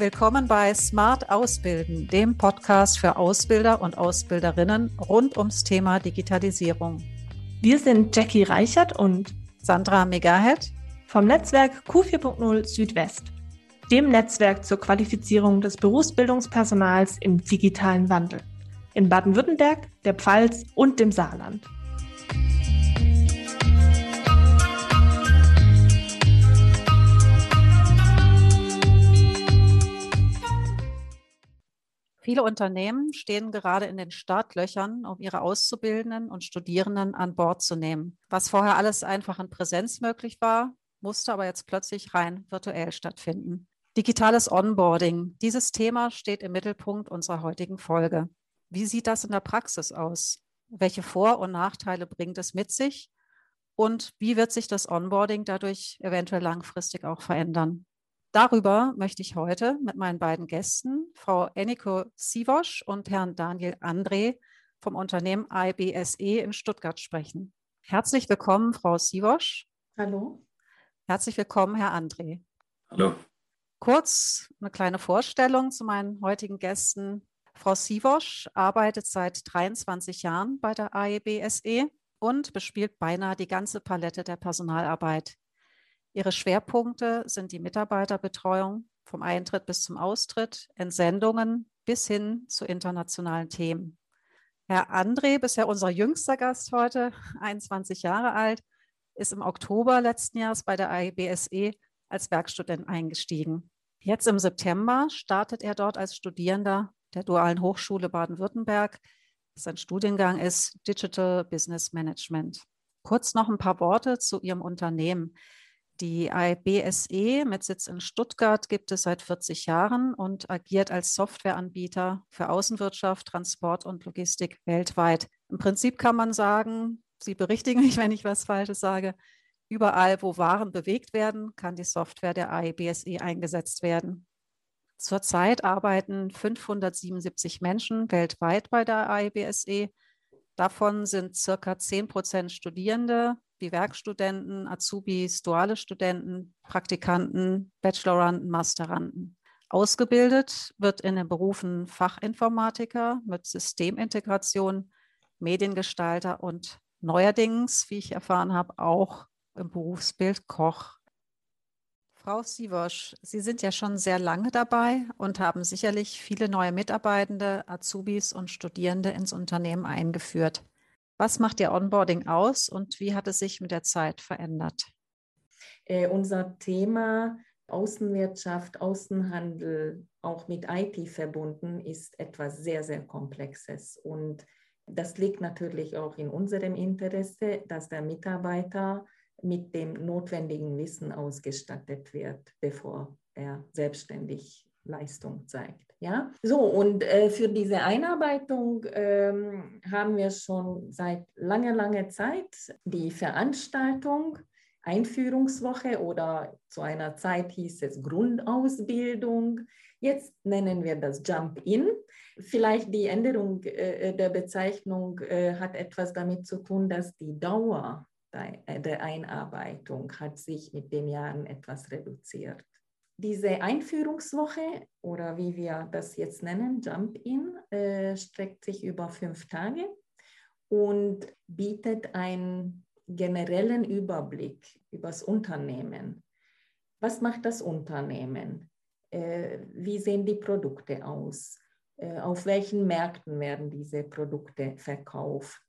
Willkommen bei Smart Ausbilden, dem Podcast für Ausbilder und Ausbilderinnen rund ums Thema Digitalisierung. Wir sind Jackie Reichert und Sandra Megahead vom Netzwerk Q4.0 Südwest, dem Netzwerk zur Qualifizierung des Berufsbildungspersonals im digitalen Wandel in Baden-Württemberg, der Pfalz und dem Saarland. Viele Unternehmen stehen gerade in den Startlöchern, um ihre Auszubildenden und Studierenden an Bord zu nehmen. Was vorher alles einfach in Präsenz möglich war, musste aber jetzt plötzlich rein virtuell stattfinden. Digitales Onboarding. Dieses Thema steht im Mittelpunkt unserer heutigen Folge. Wie sieht das in der Praxis aus? Welche Vor- und Nachteile bringt es mit sich? Und wie wird sich das Onboarding dadurch eventuell langfristig auch verändern? Darüber möchte ich heute mit meinen beiden Gästen, Frau Eniko Sivosch und Herrn Daniel André vom Unternehmen IBSE in Stuttgart sprechen. Herzlich willkommen, Frau Sivosch. Hallo. Herzlich willkommen, Herr André. Hallo. Kurz eine kleine Vorstellung zu meinen heutigen Gästen. Frau Sivosch arbeitet seit 23 Jahren bei der AEBSE und bespielt beinahe die ganze Palette der Personalarbeit. Ihre Schwerpunkte sind die Mitarbeiterbetreuung vom Eintritt bis zum Austritt, Entsendungen bis hin zu internationalen Themen. Herr André, bisher unser jüngster Gast heute, 21 Jahre alt, ist im Oktober letzten Jahres bei der AIBSE als Werkstudent eingestiegen. Jetzt im September startet er dort als Studierender der Dualen Hochschule Baden-Württemberg. Sein Studiengang ist Digital Business Management. Kurz noch ein paar Worte zu Ihrem Unternehmen. Die IBSE mit Sitz in Stuttgart gibt es seit 40 Jahren und agiert als Softwareanbieter für Außenwirtschaft, Transport und Logistik weltweit. Im Prinzip kann man sagen, Sie berichtigen mich, wenn ich was Falsches sage, überall, wo Waren bewegt werden, kann die Software der IBSE eingesetzt werden. Zurzeit arbeiten 577 Menschen weltweit bei der IBSE. Davon sind circa 10 Prozent Studierende, wie Werkstudenten, Azubis, duale Studenten, Praktikanten, Bacheloranden, Masteranden. Ausgebildet wird in den Berufen Fachinformatiker mit Systemintegration, Mediengestalter und neuerdings, wie ich erfahren habe, auch im Berufsbild Koch. Frau Sivosch, Sie sind ja schon sehr lange dabei und haben sicherlich viele neue Mitarbeitende, Azubis und Studierende ins Unternehmen eingeführt. Was macht Ihr Onboarding aus und wie hat es sich mit der Zeit verändert? Äh, unser Thema Außenwirtschaft, Außenhandel, auch mit IT verbunden, ist etwas sehr, sehr Komplexes. Und das liegt natürlich auch in unserem Interesse, dass der Mitarbeiter mit dem notwendigen Wissen ausgestattet wird, bevor er selbstständig Leistung zeigt. Ja, so und äh, für diese Einarbeitung ähm, haben wir schon seit langer, langer Zeit die Veranstaltung Einführungswoche oder zu einer Zeit hieß es Grundausbildung. Jetzt nennen wir das Jump-In. Vielleicht die Änderung äh, der Bezeichnung äh, hat etwas damit zu tun, dass die Dauer der, der Einarbeitung hat sich mit den Jahren etwas reduziert. Diese Einführungswoche oder wie wir das jetzt nennen, Jump-In, äh, streckt sich über fünf Tage und bietet einen generellen Überblick über das Unternehmen. Was macht das Unternehmen? Äh, wie sehen die Produkte aus? Äh, auf welchen Märkten werden diese Produkte verkauft?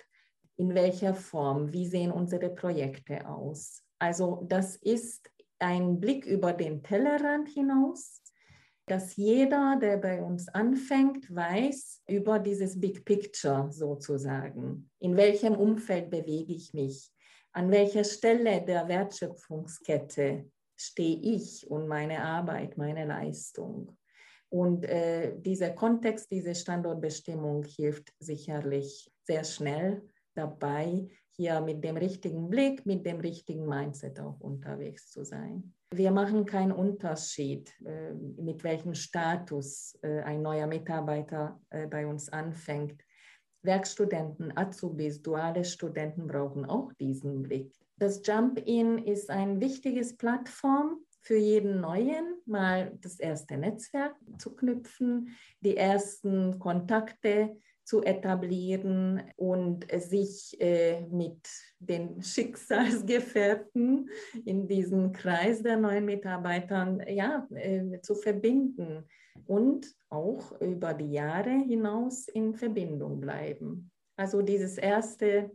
In welcher Form? Wie sehen unsere Projekte aus? Also das ist ein Blick über den Tellerrand hinaus, dass jeder, der bei uns anfängt, weiß über dieses Big Picture sozusagen. In welchem Umfeld bewege ich mich? An welcher Stelle der Wertschöpfungskette stehe ich und meine Arbeit, meine Leistung? Und äh, dieser Kontext, diese Standortbestimmung hilft sicherlich sehr schnell dabei, hier mit dem richtigen Blick, mit dem richtigen Mindset auch unterwegs zu sein. Wir machen keinen Unterschied, äh, mit welchem Status äh, ein neuer Mitarbeiter äh, bei uns anfängt. Werkstudenten, Azubis, duale Studenten brauchen auch diesen Blick. Das Jump-In ist ein wichtiges Plattform für jeden Neuen mal das erste Netzwerk zu knüpfen, die ersten Kontakte zu etablieren und sich äh, mit den Schicksalsgefährten in diesem Kreis der neuen Mitarbeitern ja, äh, zu verbinden und auch über die Jahre hinaus in Verbindung bleiben. Also dieses erste,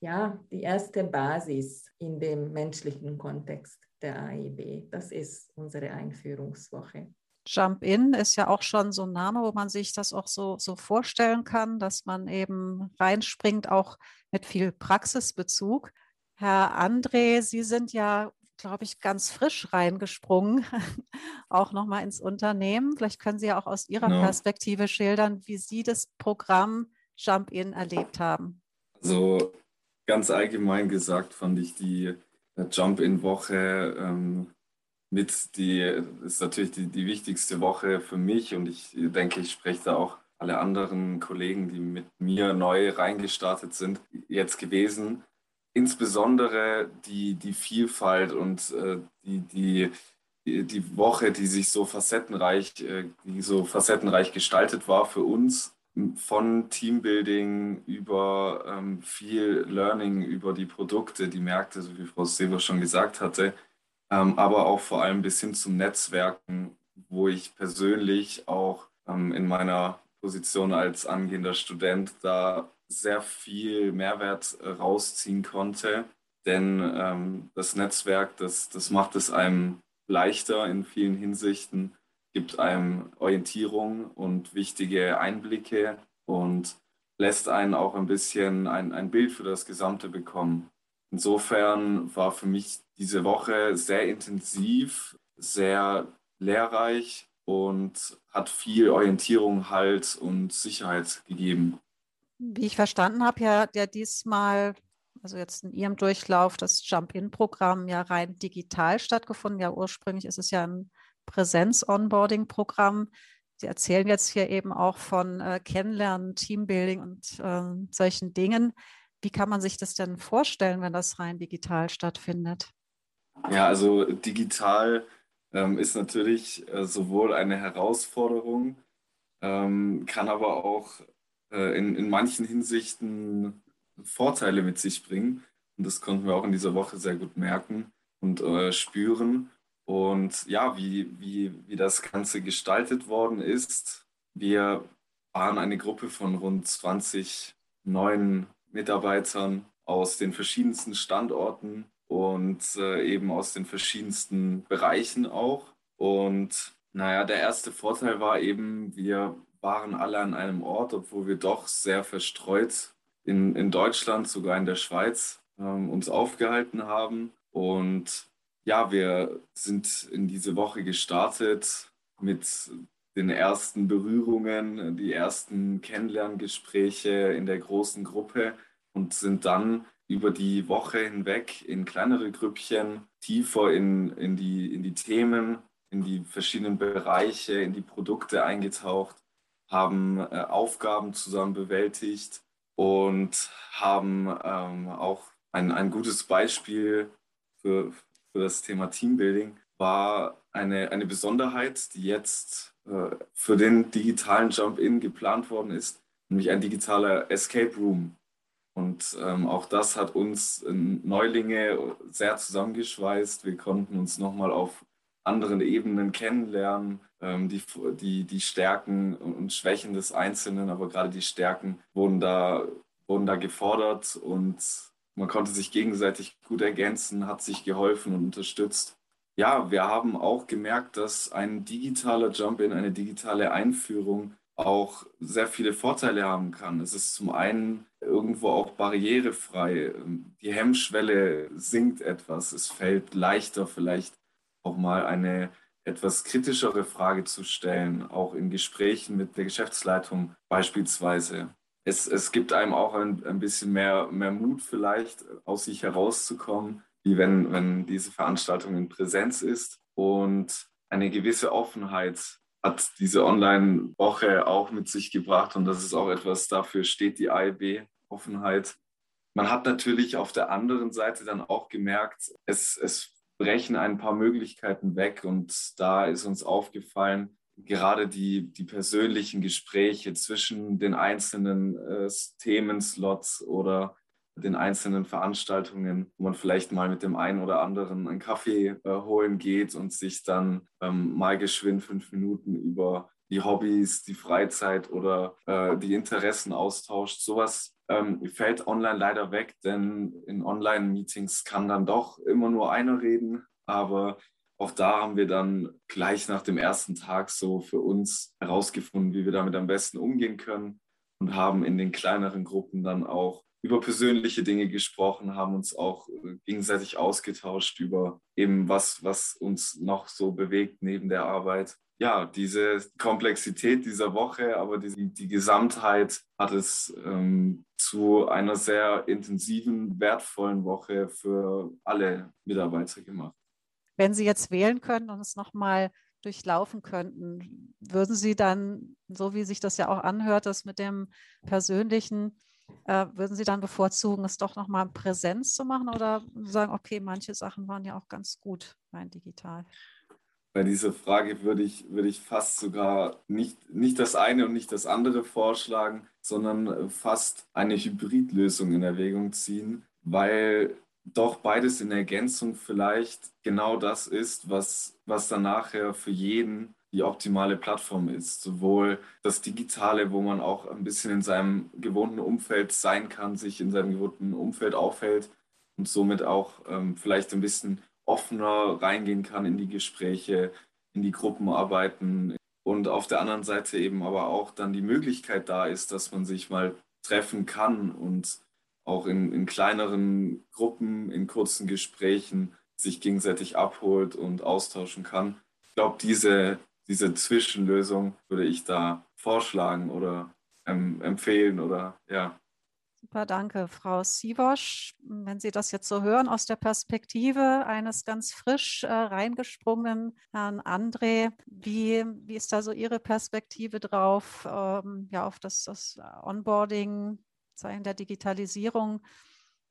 ja, die erste Basis in dem menschlichen Kontext der AIB. Das ist unsere Einführungswoche. Jump In ist ja auch schon so ein Name, wo man sich das auch so, so vorstellen kann, dass man eben reinspringt, auch mit viel Praxisbezug. Herr André, Sie sind ja, glaube ich, ganz frisch reingesprungen, auch nochmal ins Unternehmen. Vielleicht können Sie ja auch aus Ihrer no. Genau. Perspektive schildern, wie Sie das Programm Jump In erlebt haben. Also ganz allgemein gesagt fand ich die Jump-In-Woche ähm, mit die ist natürlich die, die wichtigste Woche für mich und ich denke, ich spreche da auch alle anderen Kollegen, die mit mir neu reingestartet sind, jetzt gewesen. Insbesondere die, die Vielfalt und äh, die, die, die Woche, die sich so facettenreich, äh, die so facettenreich gestaltet war für uns, von Teambuilding über ähm, viel Learning über die Produkte, die Märkte, so wie Frau Sever schon gesagt hatte, ähm, aber auch vor allem bis hin zum Netzwerken, wo ich persönlich auch ähm, in meiner Position als angehender Student da sehr viel Mehrwert äh, rausziehen konnte. Denn ähm, das Netzwerk, das, das macht es einem leichter in vielen Hinsichten, gibt einem Orientierung und wichtige Einblicke und lässt einen auch ein bisschen ein, ein Bild für das Gesamte bekommen. Insofern war für mich diese Woche sehr intensiv, sehr lehrreich und hat viel Orientierung, Halt und Sicherheit gegeben. Wie ich verstanden habe, ja, ja diesmal, also jetzt in Ihrem Durchlauf, das Jump-In-Programm ja rein digital stattgefunden. Ja, ursprünglich ist es ja ein Präsenz-Onboarding-Programm. Sie erzählen jetzt hier eben auch von äh, Kennenlernen, Teambuilding und äh, solchen Dingen. Wie kann man sich das denn vorstellen, wenn das rein digital stattfindet? Ja, also digital ähm, ist natürlich äh, sowohl eine Herausforderung, ähm, kann aber auch äh, in, in manchen Hinsichten Vorteile mit sich bringen. Und das konnten wir auch in dieser Woche sehr gut merken und äh, spüren. Und ja, wie, wie, wie das Ganze gestaltet worden ist. Wir waren eine Gruppe von rund 20 neuen Mitarbeitern aus den verschiedensten Standorten und äh, eben aus den verschiedensten Bereichen auch. Und naja, der erste Vorteil war eben, wir waren alle an einem Ort, obwohl wir doch sehr verstreut in, in Deutschland, sogar in der Schweiz, ähm, uns aufgehalten haben. Und ja, wir sind in diese Woche gestartet mit den ersten Berührungen, die ersten Kennenlerngespräche in der großen Gruppe und sind dann über die Woche hinweg in kleinere Grüppchen tiefer in, in, die, in die Themen, in die verschiedenen Bereiche, in die Produkte eingetaucht, haben äh, Aufgaben zusammen bewältigt und haben ähm, auch ein, ein gutes Beispiel für, für das Thema Teambuilding war eine, eine Besonderheit, die jetzt äh, für den digitalen Jump-In geplant worden ist, nämlich ein digitaler Escape Room. Und ähm, auch das hat uns äh, Neulinge sehr zusammengeschweißt. Wir konnten uns nochmal auf anderen Ebenen kennenlernen, ähm, die, die, die Stärken und Schwächen des Einzelnen, aber gerade die Stärken wurden da, wurden da gefordert und man konnte sich gegenseitig gut ergänzen, hat sich geholfen und unterstützt ja, wir haben auch gemerkt, dass ein digitaler Jump-in, eine digitale Einführung auch sehr viele Vorteile haben kann. Es ist zum einen irgendwo auch barrierefrei. Die Hemmschwelle sinkt etwas. Es fällt leichter, vielleicht auch mal eine etwas kritischere Frage zu stellen, auch in Gesprächen mit der Geschäftsleitung beispielsweise. Es, es gibt einem auch ein, ein bisschen mehr, mehr Mut vielleicht, aus sich herauszukommen wie wenn, wenn diese Veranstaltung in Präsenz ist. Und eine gewisse Offenheit hat diese Online-Woche auch mit sich gebracht. Und das ist auch etwas, dafür steht die AIB, Offenheit. Man hat natürlich auf der anderen Seite dann auch gemerkt, es, es brechen ein paar Möglichkeiten weg und da ist uns aufgefallen, gerade die, die persönlichen Gespräche zwischen den einzelnen äh, Themenslots oder den einzelnen Veranstaltungen, wo man vielleicht mal mit dem einen oder anderen einen Kaffee äh, holen geht und sich dann ähm, mal geschwind fünf Minuten über die Hobbys, die Freizeit oder äh, die Interessen austauscht. Sowas ähm, fällt online leider weg, denn in Online-Meetings kann dann doch immer nur einer reden. Aber auch da haben wir dann gleich nach dem ersten Tag so für uns herausgefunden, wie wir damit am besten umgehen können und haben in den kleineren Gruppen dann auch über persönliche Dinge gesprochen, haben uns auch äh, gegenseitig ausgetauscht über eben was, was uns noch so bewegt neben der Arbeit. Ja, diese Komplexität dieser Woche, aber die, die Gesamtheit hat es ähm, zu einer sehr intensiven, wertvollen Woche für alle Mitarbeiter gemacht. Wenn Sie jetzt wählen können und es nochmal durchlaufen könnten, würden Sie dann, so wie sich das ja auch anhört, das mit dem persönlichen äh, würden Sie dann bevorzugen, es doch nochmal in Präsenz zu machen oder sagen, okay, manche Sachen waren ja auch ganz gut rein digital? Bei dieser Frage würde ich, würde ich fast sogar nicht, nicht das eine und nicht das andere vorschlagen, sondern fast eine Hybridlösung in Erwägung ziehen, weil doch beides in Ergänzung vielleicht genau das ist, was, was dann nachher für jeden die optimale Plattform ist. Sowohl das Digitale, wo man auch ein bisschen in seinem gewohnten Umfeld sein kann, sich in seinem gewohnten Umfeld aufhält und somit auch ähm, vielleicht ein bisschen offener reingehen kann in die Gespräche, in die Gruppenarbeiten. Und auf der anderen Seite eben aber auch dann die Möglichkeit da ist, dass man sich mal treffen kann und auch in, in kleineren Gruppen, in kurzen Gesprächen sich gegenseitig abholt und austauschen kann. Ich glaube, diese, diese Zwischenlösung würde ich da vorschlagen oder ähm, empfehlen oder ja. Super, danke, Frau Sivosch. Wenn Sie das jetzt so hören aus der Perspektive eines ganz frisch äh, reingesprungenen Herrn André, wie, wie ist da so Ihre Perspektive drauf, ähm, ja, auf das, das Onboarding, Zeichen der Digitalisierung?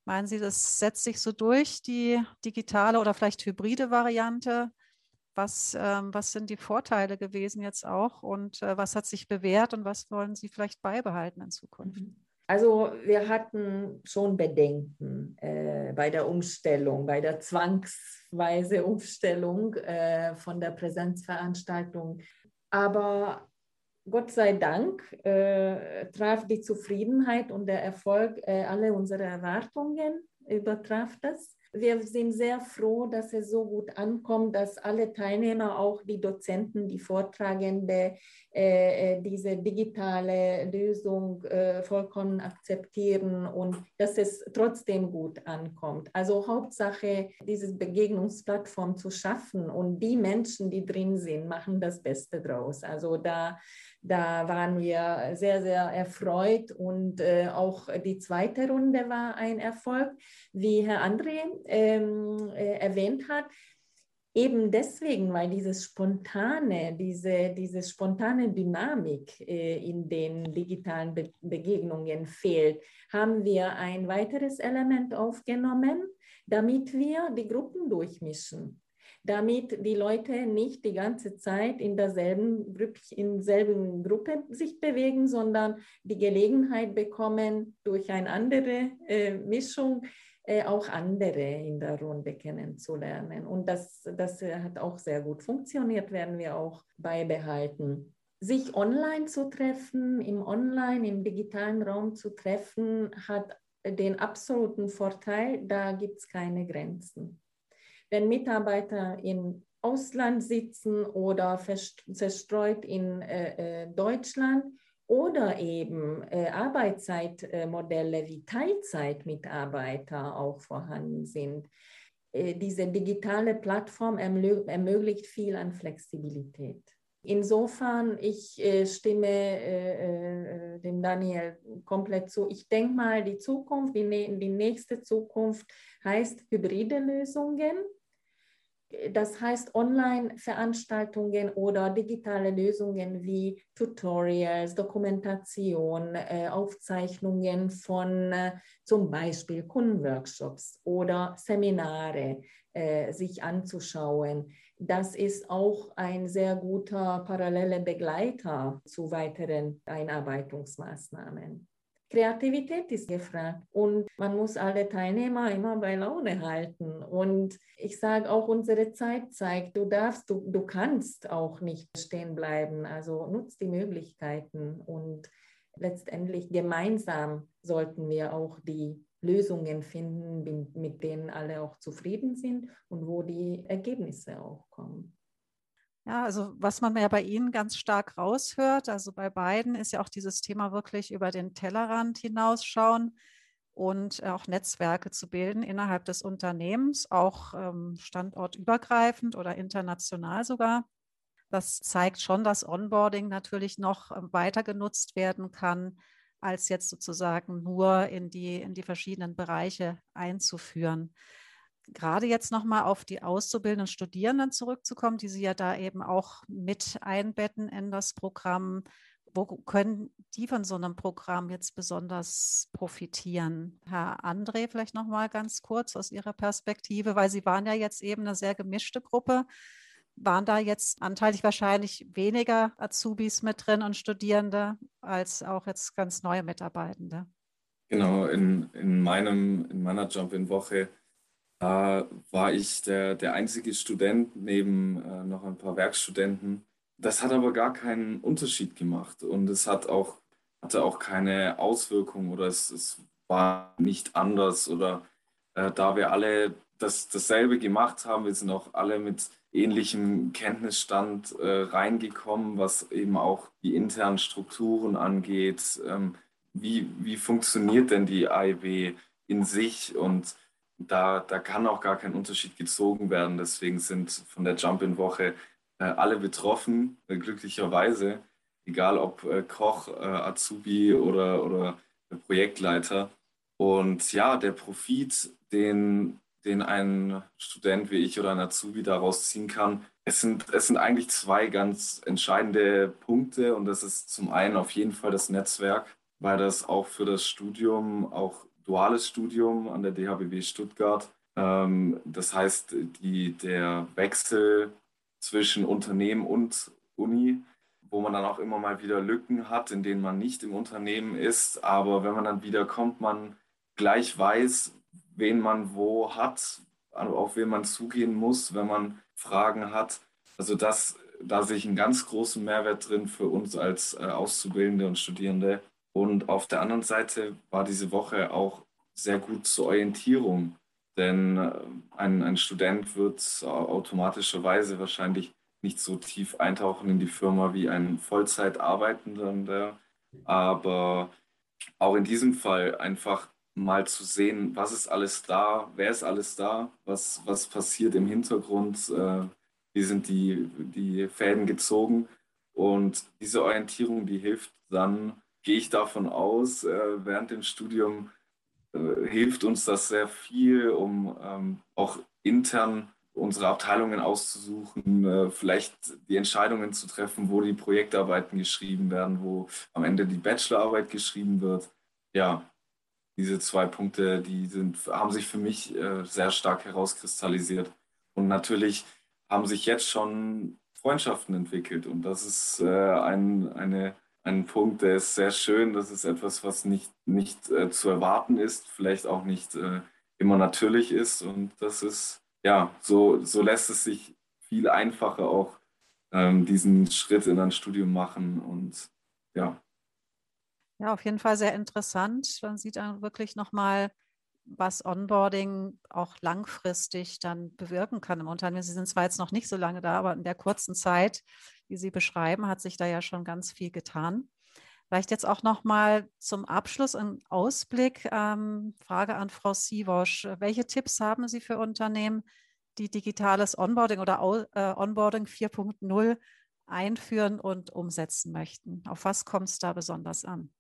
Meinen Sie, das setzt sich so durch, die digitale oder vielleicht hybride Variante? Was, ähm, was sind die Vorteile gewesen jetzt auch und äh, was hat sich bewährt und was wollen Sie vielleicht beibehalten in Zukunft? Mhm. Also wir hatten schon Bedenken äh, bei der Umstellung, bei der zwangsweise Umstellung äh, von der Präsenzveranstaltung. Aber Gott sei Dank äh, traf die Zufriedenheit und der Erfolg äh, alle unsere Erwartungen, übertraf das wir sind sehr froh, dass es so gut ankommt, dass alle Teilnehmer, auch die Dozenten, die Vortragende, äh, äh, diese digitale Lösung äh, vollkommen akzeptieren und dass es trotzdem gut ankommt. Also Hauptsache, diese Begegnungsplattform zu schaffen und die Menschen, die drin sind, machen das Beste draus. Also da da waren wir sehr, sehr erfreut und äh, auch die zweite Runde war ein Erfolg, wie Herr André ähm, äh, erwähnt hat. Eben deswegen, weil dieses spontane, diese, diese spontane Dynamik äh, in den digitalen Be Begegnungen fehlt, haben wir ein weiteres Element aufgenommen, damit wir die Gruppen durchmischen damit die Leute nicht die ganze Zeit in derselben, in derselben Gruppe sich bewegen, sondern die Gelegenheit bekommen, durch eine andere äh, Mischung äh, auch andere in der Runde kennenzulernen. Und das, das hat auch sehr gut funktioniert, werden wir auch beibehalten. Sich online zu treffen, im Online, im digitalen Raum zu treffen, hat den absoluten Vorteil, da gibt es keine Grenzen wenn Mitarbeiter im Ausland sitzen oder zerstreut in äh, äh, Deutschland oder eben äh, Arbeitszeitmodelle wie Teilzeitmitarbeiter auch vorhanden sind. Äh, diese digitale Plattform ermöglicht viel an Flexibilität. Insofern, ich äh, stimme äh, äh, dem Daniel komplett zu. Ich denke mal, die Zukunft, die, die nächste Zukunft heißt hybride Lösungen Das heißt, Online-Veranstaltungen oder digitale Lösungen wie Tutorials, Dokumentation, äh, Aufzeichnungen von äh, zum Beispiel Kundenworkshops oder Seminare äh, sich anzuschauen. Das ist auch ein sehr guter paralleler Begleiter zu weiteren Einarbeitungsmaßnahmen. Kreativität ist gefragt und man muss alle Teilnehmer immer bei Laune halten. Und ich sage auch, unsere Zeit zeigt, du darfst, du, du kannst auch nicht stehen bleiben. Also nutzt die Möglichkeiten und letztendlich gemeinsam sollten wir auch die Lösungen finden, mit denen alle auch zufrieden sind und wo die Ergebnisse auch kommen. Ja, also was man ja bei Ihnen ganz stark raushört, also bei beiden ist ja auch dieses Thema wirklich über den Tellerrand hinausschauen und auch Netzwerke zu bilden innerhalb des Unternehmens, auch ähm, standortübergreifend oder international sogar. Das zeigt schon, dass Onboarding natürlich noch ähm, weiter genutzt werden kann, als jetzt sozusagen nur in die, in die verschiedenen Bereiche einzuführen gerade jetzt nochmal auf die auszubildenden Studierenden zurückzukommen, die Sie ja da eben auch mit einbetten in das Programm. Wo können die von so einem Programm jetzt besonders profitieren? Herr André, vielleicht nochmal ganz kurz aus Ihrer Perspektive, weil Sie waren ja jetzt eben eine sehr gemischte Gruppe. Waren da jetzt anteilig wahrscheinlich weniger Azubis mit drin und Studierende als auch jetzt ganz neue Mitarbeitende? Genau, in, in, meinem, in meiner Jump-in-Woche da war ich der, der einzige Student neben äh, noch ein paar Werkstudenten. Das hat aber gar keinen Unterschied gemacht und es hat auch, hatte auch keine Auswirkung oder es, es war nicht anders oder äh, da wir alle das, dasselbe gemacht haben, wir sind auch alle mit ähnlichem Kenntnisstand äh, reingekommen, was eben auch die internen Strukturen angeht. Ähm, wie, wie funktioniert denn die AIB in sich und da, da kann auch gar kein Unterschied gezogen werden. Deswegen sind von der Jump-In-Woche äh, alle betroffen, äh, glücklicherweise, egal ob äh, Koch, äh, Azubi oder, oder Projektleiter. Und ja, der Profit, den, den ein Student wie ich oder ein Azubi daraus ziehen kann, es sind, es sind eigentlich zwei ganz entscheidende Punkte. Und das ist zum einen auf jeden Fall das Netzwerk, weil das auch für das Studium auch duales Studium an der DHBW Stuttgart. Ähm, das heißt, die, der Wechsel zwischen Unternehmen und Uni, wo man dann auch immer mal wieder Lücken hat, in denen man nicht im Unternehmen ist. Aber wenn man dann wieder kommt, man gleich weiß, wen man wo hat, auf wen man zugehen muss, wenn man Fragen hat. Also das, da sehe ich einen ganz großen Mehrwert drin für uns als äh, Auszubildende und Studierende. Und auf der anderen Seite war diese Woche auch sehr gut zur Orientierung, denn äh, ein, ein Student wird automatischerweise wahrscheinlich nicht so tief eintauchen in die Firma wie ein Vollzeitarbeitender, aber auch in diesem Fall einfach mal zu sehen, was ist alles da, wer ist alles da, was, was passiert im Hintergrund, äh, wie sind die, die Fäden gezogen. Und diese Orientierung, die hilft dann gehe ich davon aus, äh, während dem Studium äh, hilft uns das sehr viel, um ähm, auch intern unsere Abteilungen auszusuchen, äh, vielleicht die Entscheidungen zu treffen, wo die Projektarbeiten geschrieben werden, wo am Ende die Bachelorarbeit geschrieben wird. Ja, diese zwei Punkte, die sind, haben sich für mich äh, sehr stark herauskristallisiert. Und natürlich haben sich jetzt schon Freundschaften entwickelt. Und das ist äh, ein, eine ein Punkt, der ist sehr schön. Das ist etwas, was nicht, nicht äh, zu erwarten ist, vielleicht auch nicht äh, immer natürlich ist. Und das ist, ja, so, so lässt es sich viel einfacher auch ähm, diesen Schritt in ein Studium machen. Und ja. Ja, auf jeden Fall sehr interessant. Man sieht dann wirklich nochmal, was Onboarding auch langfristig dann bewirken kann im Unternehmen. Sie sind zwar jetzt noch nicht so lange da, aber in der kurzen Zeit die Sie beschreiben, hat sich da ja schon ganz viel getan. Vielleicht jetzt auch noch mal zum Abschluss ein Ausblick. Ähm, Frage an Frau Sivosch. Welche Tipps haben Sie für Unternehmen, die digitales Onboarding oder äh, Onboarding 4.0 einführen und umsetzen möchten? Auf was kommt es da besonders an?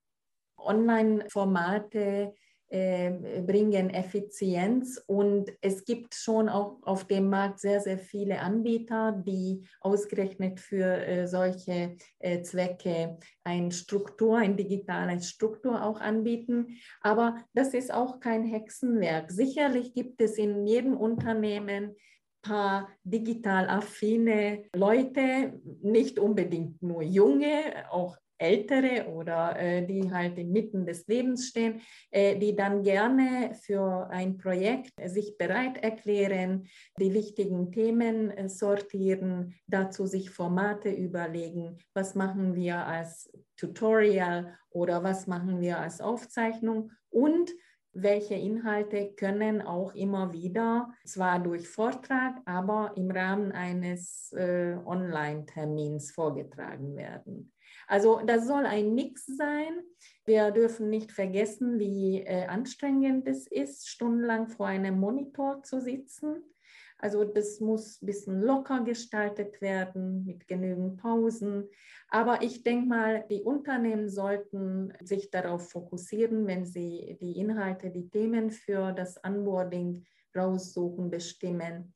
Online-Formate bringen Effizienz und es gibt schon auch auf dem Markt sehr, sehr viele Anbieter, die ausgerechnet für äh, solche äh, Zwecke eine Struktur, ein digitales Struktur auch anbieten. Aber das ist auch kein Hexenwerk. Sicherlich gibt es in jedem Unternehmen paar digital affine Leute, nicht unbedingt nur junge, auch Ältere oder äh, die halt inmitten des Lebens stehen, äh, die dann gerne für ein Projekt sich bereit erklären, die wichtigen Themen äh, sortieren, dazu sich Formate überlegen, was machen wir als Tutorial oder was machen wir als Aufzeichnung und welche Inhalte können auch immer wieder, zwar durch Vortrag, aber im Rahmen eines äh, Online-Termins vorgetragen werden. Also das soll ein Mix sein. Wir dürfen nicht vergessen, wie äh, anstrengend es ist, stundenlang vor einem Monitor zu sitzen. Also das muss ein bisschen locker gestaltet werden mit genügend Pausen. Aber ich denke mal, die Unternehmen sollten sich darauf fokussieren, wenn sie die Inhalte, die Themen für das Onboarding raussuchen, bestimmen,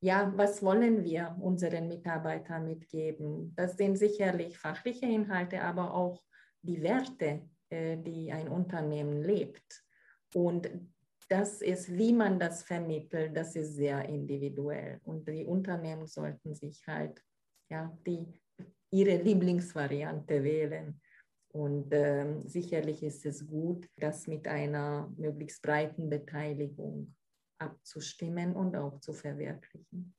ja, was wollen wir unseren Mitarbeitern mitgeben? Das sind sicherlich fachliche Inhalte, aber auch die Werte, äh, die ein Unternehmen lebt. Und das ist, wie man das vermittelt, das ist sehr individuell. Und die Unternehmen sollten sich halt ja, die, ihre Lieblingsvariante wählen. Und äh, sicherlich ist es gut, das mit einer möglichst breiten Beteiligung abzustimmen und auch zu verwirklichen.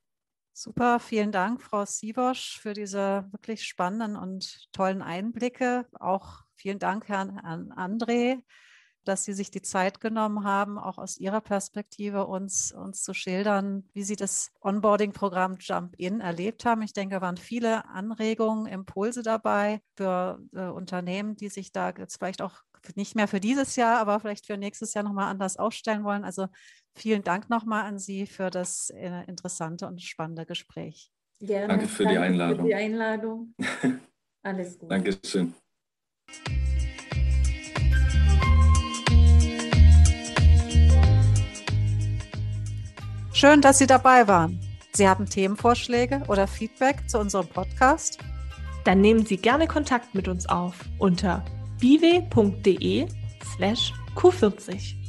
Super, vielen Dank, Frau Siebosch, für diese wirklich spannenden und tollen Einblicke. Auch vielen Dank, Herrn, Herrn André, dass Sie sich die Zeit genommen haben, auch aus Ihrer Perspektive uns, uns zu schildern, wie Sie das Onboarding-Programm Jump In erlebt haben. Ich denke, da waren viele Anregungen, Impulse dabei für äh, Unternehmen, die sich da jetzt vielleicht auch nicht mehr für dieses Jahr, aber vielleicht für nächstes Jahr nochmal anders aufstellen wollen. Also vielen Dank nochmal an Sie für das äh, interessante und spannende Gespräch. Gerne. Danke für Danke die Einladung. Für die Einladung. Alles gut. Dankeschön. Schön, dass Sie dabei waren. Sie haben Themenvorschläge oder Feedback zu unserem Podcast? Dann nehmen Sie gerne Kontakt mit uns auf unter biwe.de slash q40.